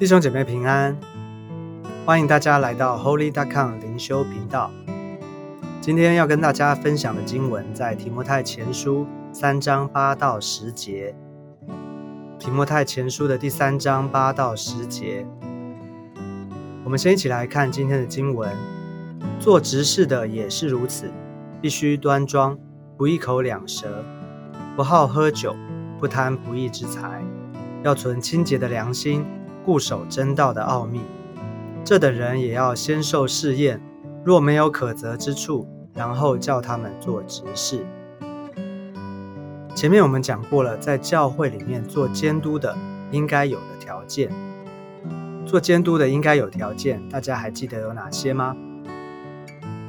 弟兄姐妹平安，欢迎大家来到 Holy d o c o m 灵修频道。今天要跟大家分享的经文在提摩太前书三章八到十节。提摩太前书的第三章八到十节，我们先一起来看今天的经文。做执事的也是如此，必须端庄，不一口两舌，不好喝酒，不贪不义之财，要存清洁的良心。固守真道的奥秘，这等人也要先受试验，若没有可责之处，然后叫他们做执事。前面我们讲过了，在教会里面做监督的应该有的条件，做监督的应该有条件，大家还记得有哪些吗？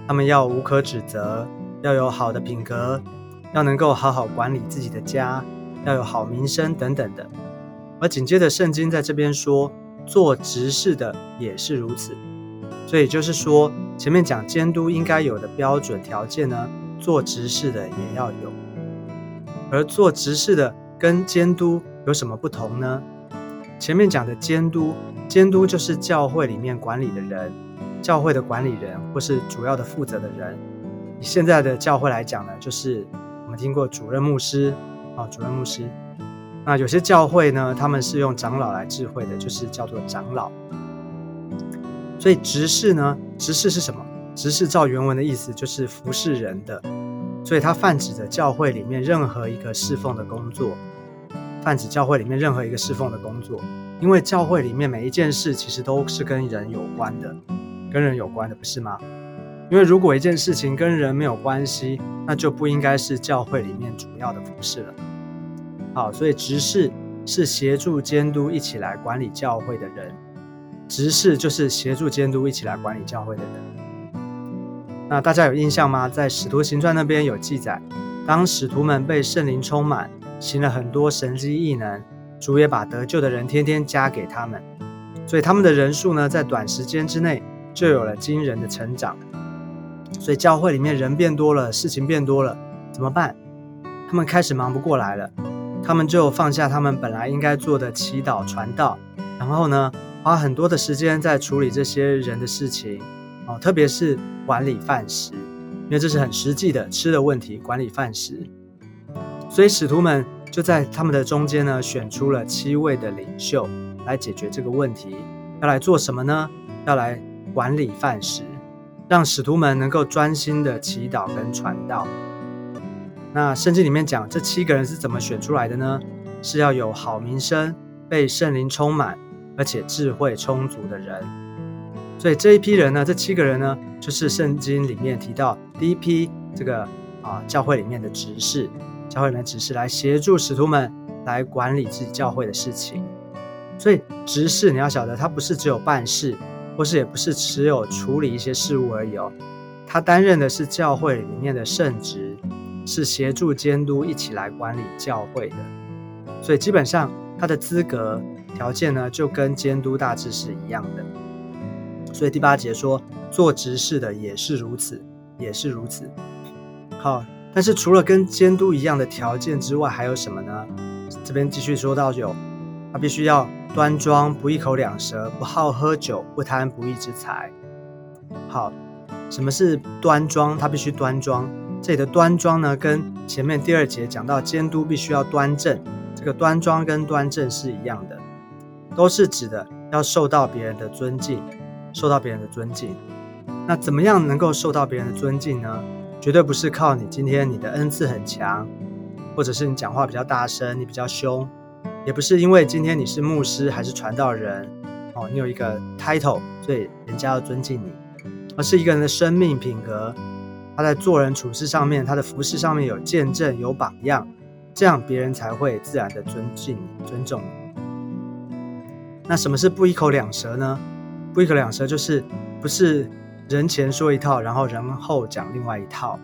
他们要无可指责，要有好的品格，要能够好好管理自己的家，要有好名声等等的。而紧接着，圣经在这边说，做执事的也是如此。所以就是说，前面讲监督应该有的标准条件呢，做执事的也要有。而做执事的跟监督有什么不同呢？前面讲的监督，监督就是教会里面管理的人，教会的管理人或是主要的负责的人。以现在的教会来讲呢，就是我们听过主任牧师啊，主任牧师。那有些教会呢，他们是用长老来智慧的，就是叫做长老。所以执事呢，执事是什么？执事照原文的意思就是服侍人的，所以它泛指的教会里面任何一个侍奉的工作，泛指教会里面任何一个侍奉的工作。因为教会里面每一件事其实都是跟人有关的，跟人有关的，不是吗？因为如果一件事情跟人没有关系，那就不应该是教会里面主要的服饰了。好，所以执事是协助监督一起来管理教会的人，执事就是协助监督一起来管理教会的人。那大家有印象吗？在使徒行传那边有记载，当使徒们被圣灵充满，行了很多神迹异能，主也把得救的人天天加给他们，所以他们的人数呢，在短时间之内就有了惊人的成长。所以教会里面人变多了，事情变多了，怎么办？他们开始忙不过来了。他们就放下他们本来应该做的祈祷传道，然后呢，花很多的时间在处理这些人的事情，哦，特别是管理饭食，因为这是很实际的吃的问题，管理饭食。所以使徒们就在他们的中间呢，选出了七位的领袖来解决这个问题。要来做什么呢？要来管理饭食，让使徒们能够专心的祈祷跟传道。那圣经里面讲，这七个人是怎么选出来的呢？是要有好名声、被圣灵充满，而且智慧充足的人。所以这一批人呢，这七个人呢，就是圣经里面提到第一批这个啊教会里面的执事，教会里面执事来协助使徒们来管理自己教会的事情。所以执事你要晓得，他不是只有办事，或是也不是只有处理一些事务而已哦，他担任的是教会里面的圣职。是协助监督一起来管理教会的，所以基本上他的资格条件呢，就跟监督大致是一样的。所以第八节说，做执事的也是如此，也是如此。好，但是除了跟监督一样的条件之外，还有什么呢？这边继续说到有，他必须要端庄，不一口两舌，不好喝酒，不贪不义之财。好，什么是端庄？他必须端庄。这里的端庄呢，跟前面第二节讲到监督必须要端正，这个端庄跟端正是一样的，都是指的要受到别人的尊敬，受到别人的尊敬。那怎么样能够受到别人的尊敬呢？绝对不是靠你今天你的恩赐很强，或者是你讲话比较大声，你比较凶，也不是因为今天你是牧师还是传道人哦，你有一个 title，所以人家要尊敬你，而是一个人的生命品格。他在做人处事上面，他的服饰上面有见证、有榜样，这样别人才会自然的尊敬、尊重你。那什么是不一口两舌呢？不一口两舌就是不是人前说一套，然后人后讲另外一套，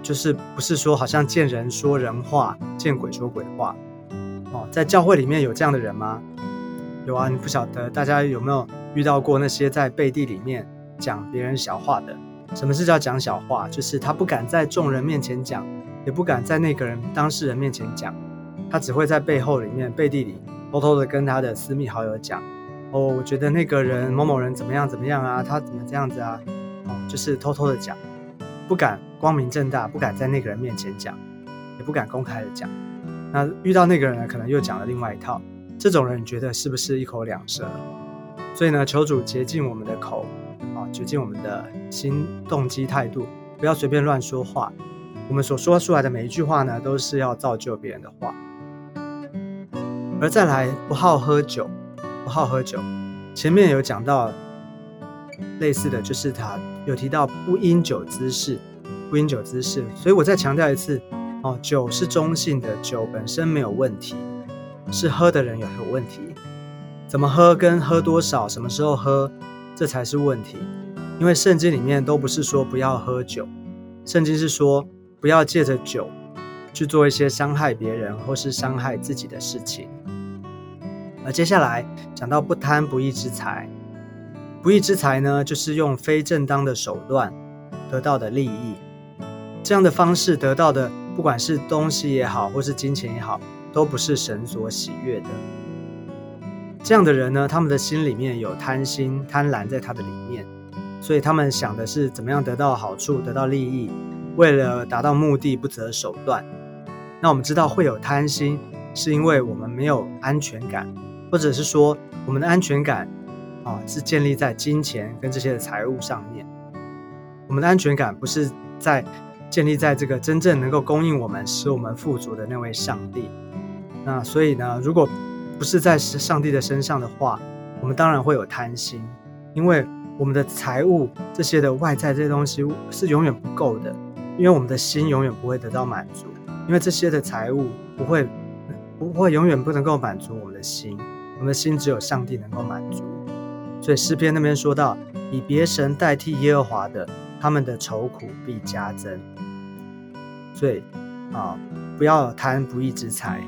就是不是说好像见人说人话，见鬼说鬼话。哦，在教会里面有这样的人吗？有啊，你不晓得大家有没有遇到过那些在背地里面讲别人小话的？什么是叫讲小话？就是他不敢在众人面前讲，也不敢在那个人当事人面前讲，他只会在背后里面背地里偷偷的跟他的私密好友讲，哦，我觉得那个人某某人怎么样怎么样啊，他怎么这样子啊，哦，就是偷偷的讲，不敢光明正大，不敢在那个人面前讲，也不敢公开的讲。那遇到那个人呢，可能又讲了另外一套。这种人，你觉得是不是一口两舌？所以呢，求主洁净我们的口，啊，洁净我们的心、动机、态度，不要随便乱说话。我们所说出来的每一句话呢，都是要造就别人的话。而再来，不好喝酒，不好喝酒。前面有讲到类似的就是他有提到不因酒滋事，不因酒滋事。所以我再强调一次，哦，酒是中性的，酒本身没有问题。是喝的人有有问题，怎么喝跟喝多少，什么时候喝，这才是问题。因为圣经里面都不是说不要喝酒，圣经是说不要借着酒去做一些伤害别人或是伤害自己的事情。而接下来讲到不贪不义之财，不义之财呢，就是用非正当的手段得到的利益，这样的方式得到的，不管是东西也好，或是金钱也好。都不是神所喜悦的。这样的人呢，他们的心里面有贪心、贪婪在他的里面，所以他们想的是怎么样得到好处、得到利益，为了达到目的不择手段。那我们知道会有贪心，是因为我们没有安全感，或者是说我们的安全感啊是建立在金钱跟这些的财物上面。我们的安全感不是在建立在这个真正能够供应我们、使我们富足的那位上帝。那所以呢，如果不是在上帝的身上的话，我们当然会有贪心，因为我们的财物这些的外在这些东西是永远不够的，因为我们的心永远不会得到满足，因为这些的财物不会不会永远不能够满足我们的心，我们的心只有上帝能够满足。所以诗篇那边说到，以别神代替耶和华的，他们的愁苦必加增。所以啊，不要贪不义之财。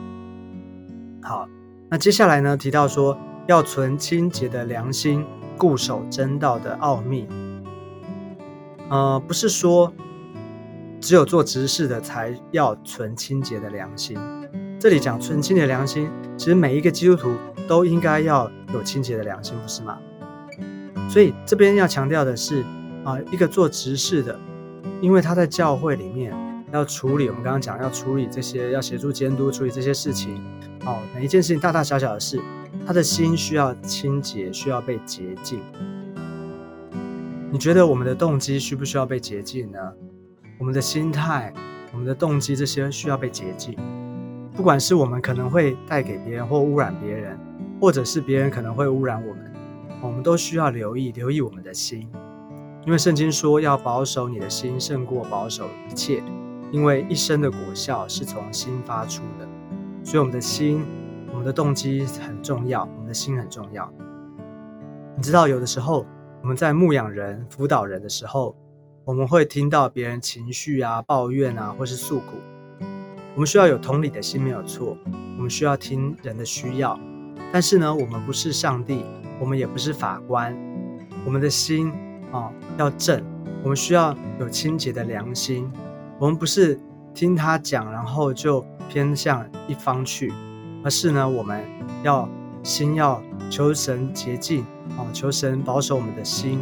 好，那接下来呢？提到说要存清洁的良心，固守真道的奥秘。呃，不是说只有做执事的才要存清洁的良心。这里讲存清洁的良心，其实每一个基督徒都应该要有清洁的良心，不是吗？所以这边要强调的是啊，一个做执事的，因为他在教会里面要处理，我们刚刚讲要处理这些，要协助监督处理这些事情。哦，每一件事情大大小小的事，他的心需要清洁，需要被洁净。你觉得我们的动机需不需要被洁净呢？我们的心态、我们的动机这些需要被洁净。不管是我们可能会带给别人或污染别人，或者是别人可能会污染我们，我们都需要留意留意我们的心，因为圣经说要保守你的心胜过保守一切，因为一生的果效是从心发出的。所以，我们的心、我们的动机很重要，我们的心很重要。你知道，有的时候我们在牧养人、辅导人的时候，我们会听到别人情绪啊、抱怨啊，或是诉苦。我们需要有同理的心，没有错。我们需要听人的需要，但是呢，我们不是上帝，我们也不是法官。我们的心啊要正，我们需要有清洁的良心。我们不是听他讲，然后就。偏向一方去，而是呢，我们要心要求神洁净啊，求神保守我们的心，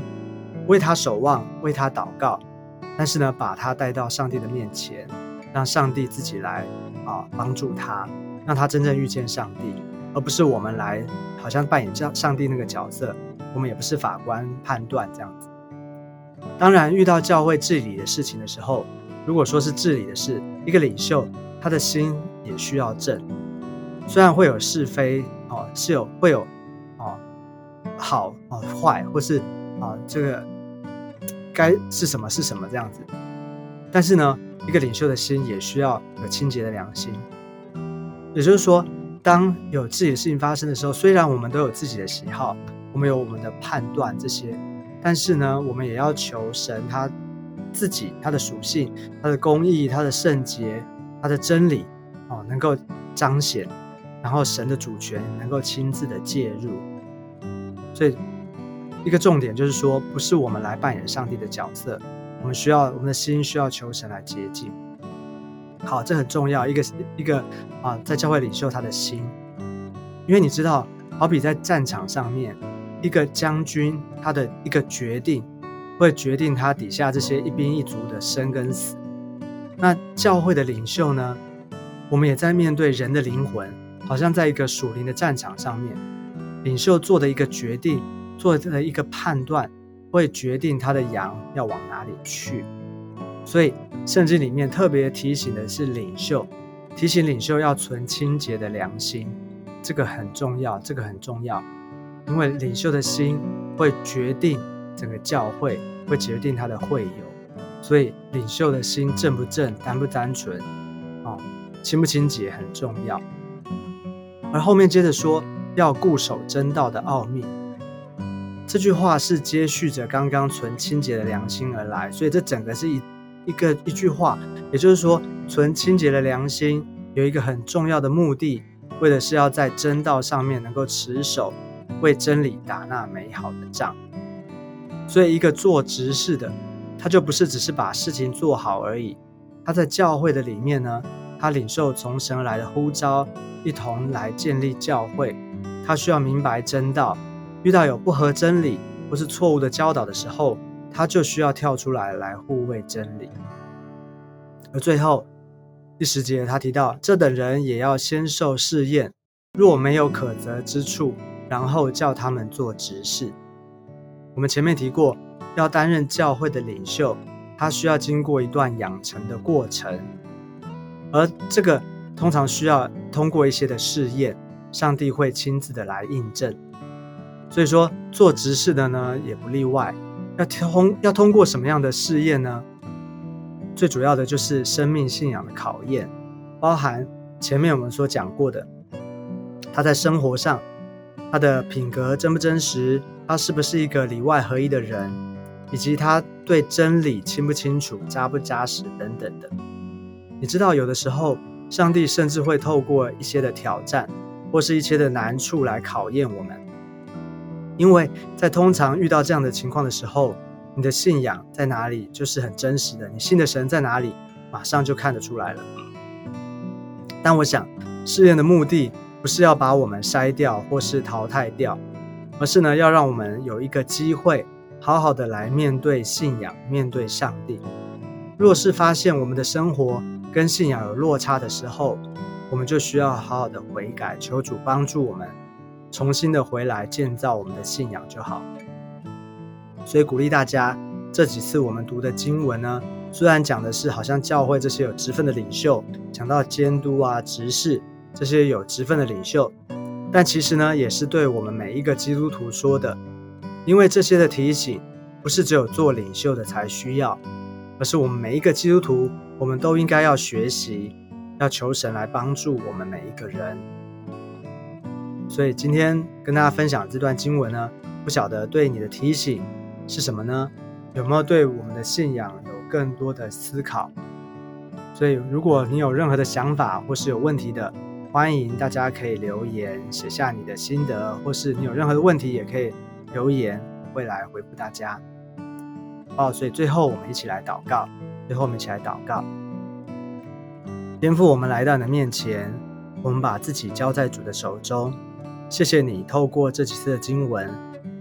为他守望，为他祷告。但是呢，把他带到上帝的面前，让上帝自己来啊帮助他，让他真正遇见上帝，而不是我们来好像扮演这样上帝那个角色。我们也不是法官判断这样子。当然，遇到教会治理的事情的时候，如果说是治理的事，一个领袖。他的心也需要正，虽然会有是非，哦，是有会有，哦，好哦坏，或是啊这个该是什么是什么这样子，但是呢，一个领袖的心也需要有清洁的良心。也就是说，当有自己的事情发生的时候，虽然我们都有自己的喜好，我们有我们的判断这些，但是呢，我们也要求神他自己他的属性、他的公义、他的圣洁。他的真理哦，能够彰显，然后神的主权能够亲自的介入，所以一个重点就是说，不是我们来扮演上帝的角色，我们需要我们的心需要求神来接近。好，这很重要，一个一个啊，在教会领袖他的心，因为你知道，好比在战场上面一个将军他的一个决定，会决定他底下这些一兵一卒的生跟死。那教会的领袖呢？我们也在面对人的灵魂，好像在一个属灵的战场上面，领袖做的一个决定，做的一个判断，会决定他的羊要往哪里去。所以圣经里面特别提醒的是领袖，提醒领袖要存清洁的良心，这个很重要，这个很重要，因为领袖的心会决定整个教会，会决定他的会友，所以领袖的心正不正，单不单纯，哦，清不清洁很重要。而后面接着说要固守真道的奥秘，这句话是接续着刚刚存清洁的良心而来，所以这整个是一。一个一句话，也就是说，存清洁的良心有一个很重要的目的，为的是要在真道上面能够持守，为真理打那美好的仗。所以，一个做执事的，他就不是只是把事情做好而已。他在教会的里面呢，他领受从神而来的呼召，一同来建立教会。他需要明白真道，遇到有不合真理或是错误的教导的时候。他就需要跳出来来护卫真理，而最后第十节他提到，这等人也要先受试验，若没有可责之处，然后叫他们做执事。我们前面提过，要担任教会的领袖，他需要经过一段养成的过程，而这个通常需要通过一些的试验，上帝会亲自的来印证。所以说，做执事的呢，也不例外。要通要通过什么样的试验呢？最主要的就是生命信仰的考验，包含前面我们所讲过的，他在生活上他的品格真不真实，他是不是一个里外合一的人，以及他对真理清不清楚、扎不扎实等等的。你知道，有的时候上帝甚至会透过一些的挑战，或是一些的难处来考验我们。因为在通常遇到这样的情况的时候，你的信仰在哪里就是很真实的，你信的神在哪里，马上就看得出来了。但我想，试验的目的不是要把我们筛掉或是淘汰掉，而是呢，要让我们有一个机会，好好的来面对信仰，面对上帝。若是发现我们的生活跟信仰有落差的时候，我们就需要好好的悔改，求主帮助我们。重新的回来建造我们的信仰就好，所以鼓励大家，这几次我们读的经文呢，虽然讲的是好像教会这些有职分的领袖，讲到监督啊、执事这些有职分的领袖，但其实呢，也是对我们每一个基督徒说的，因为这些的提醒，不是只有做领袖的才需要，而是我们每一个基督徒，我们都应该要学习，要求神来帮助我们每一个人。所以今天跟大家分享这段经文呢，不晓得对你的提醒是什么呢？有没有对我们的信仰有更多的思考？所以如果你有任何的想法或是有问题的，欢迎大家可以留言写下你的心得，或是你有任何的问题也可以留言，会来回复大家。哦，所以最后我们一起来祷告，最后我们一起来祷告，天父，我们来到你的面前，我们把自己交在主的手中。谢谢你透过这几次的经文，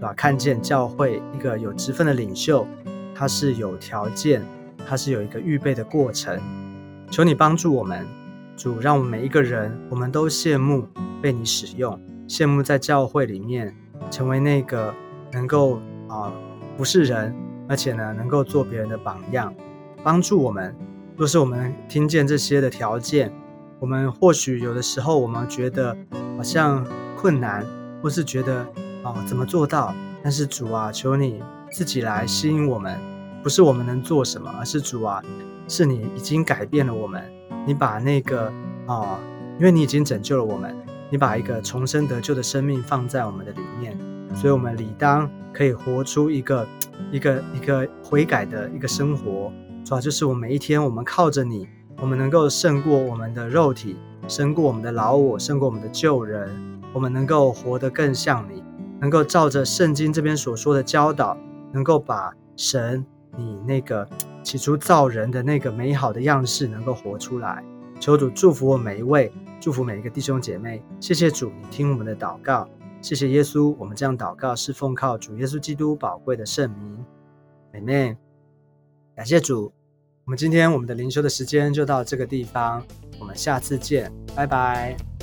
对吧？看见教会一个有职分的领袖，他是有条件，他是有一个预备的过程。求你帮助我们，主，让我们每一个人，我们都羡慕被你使用，羡慕在教会里面成为那个能够啊不是人，而且呢能够做别人的榜样，帮助我们。若是我们听见这些的条件，我们或许有的时候我们觉得好像。困难，或是觉得啊怎么做到？但是主啊，求你自己来吸引我们，不是我们能做什么，而是主啊，是你已经改变了我们。你把那个啊，因为你已经拯救了我们，你把一个重生得救的生命放在我们的里面，所以我们理当可以活出一个一个一个悔改的一个生活。主要就是我每一天，我们靠着你，我们能够胜过我们的肉体，胜过我们的老我，胜过我们的旧人。我们能够活得更像你，能够照着圣经这边所说的教导，能够把神你那个起初造人的那个美好的样式能够活出来。求主祝福我每一位，祝福每一个弟兄姐妹。谢谢主，你听我们的祷告，谢谢耶稣，我们这样祷告是奉靠主耶稣基督宝贵的圣名。妹妹，感谢主。我们今天我们的灵修的时间就到这个地方，我们下次见，拜拜。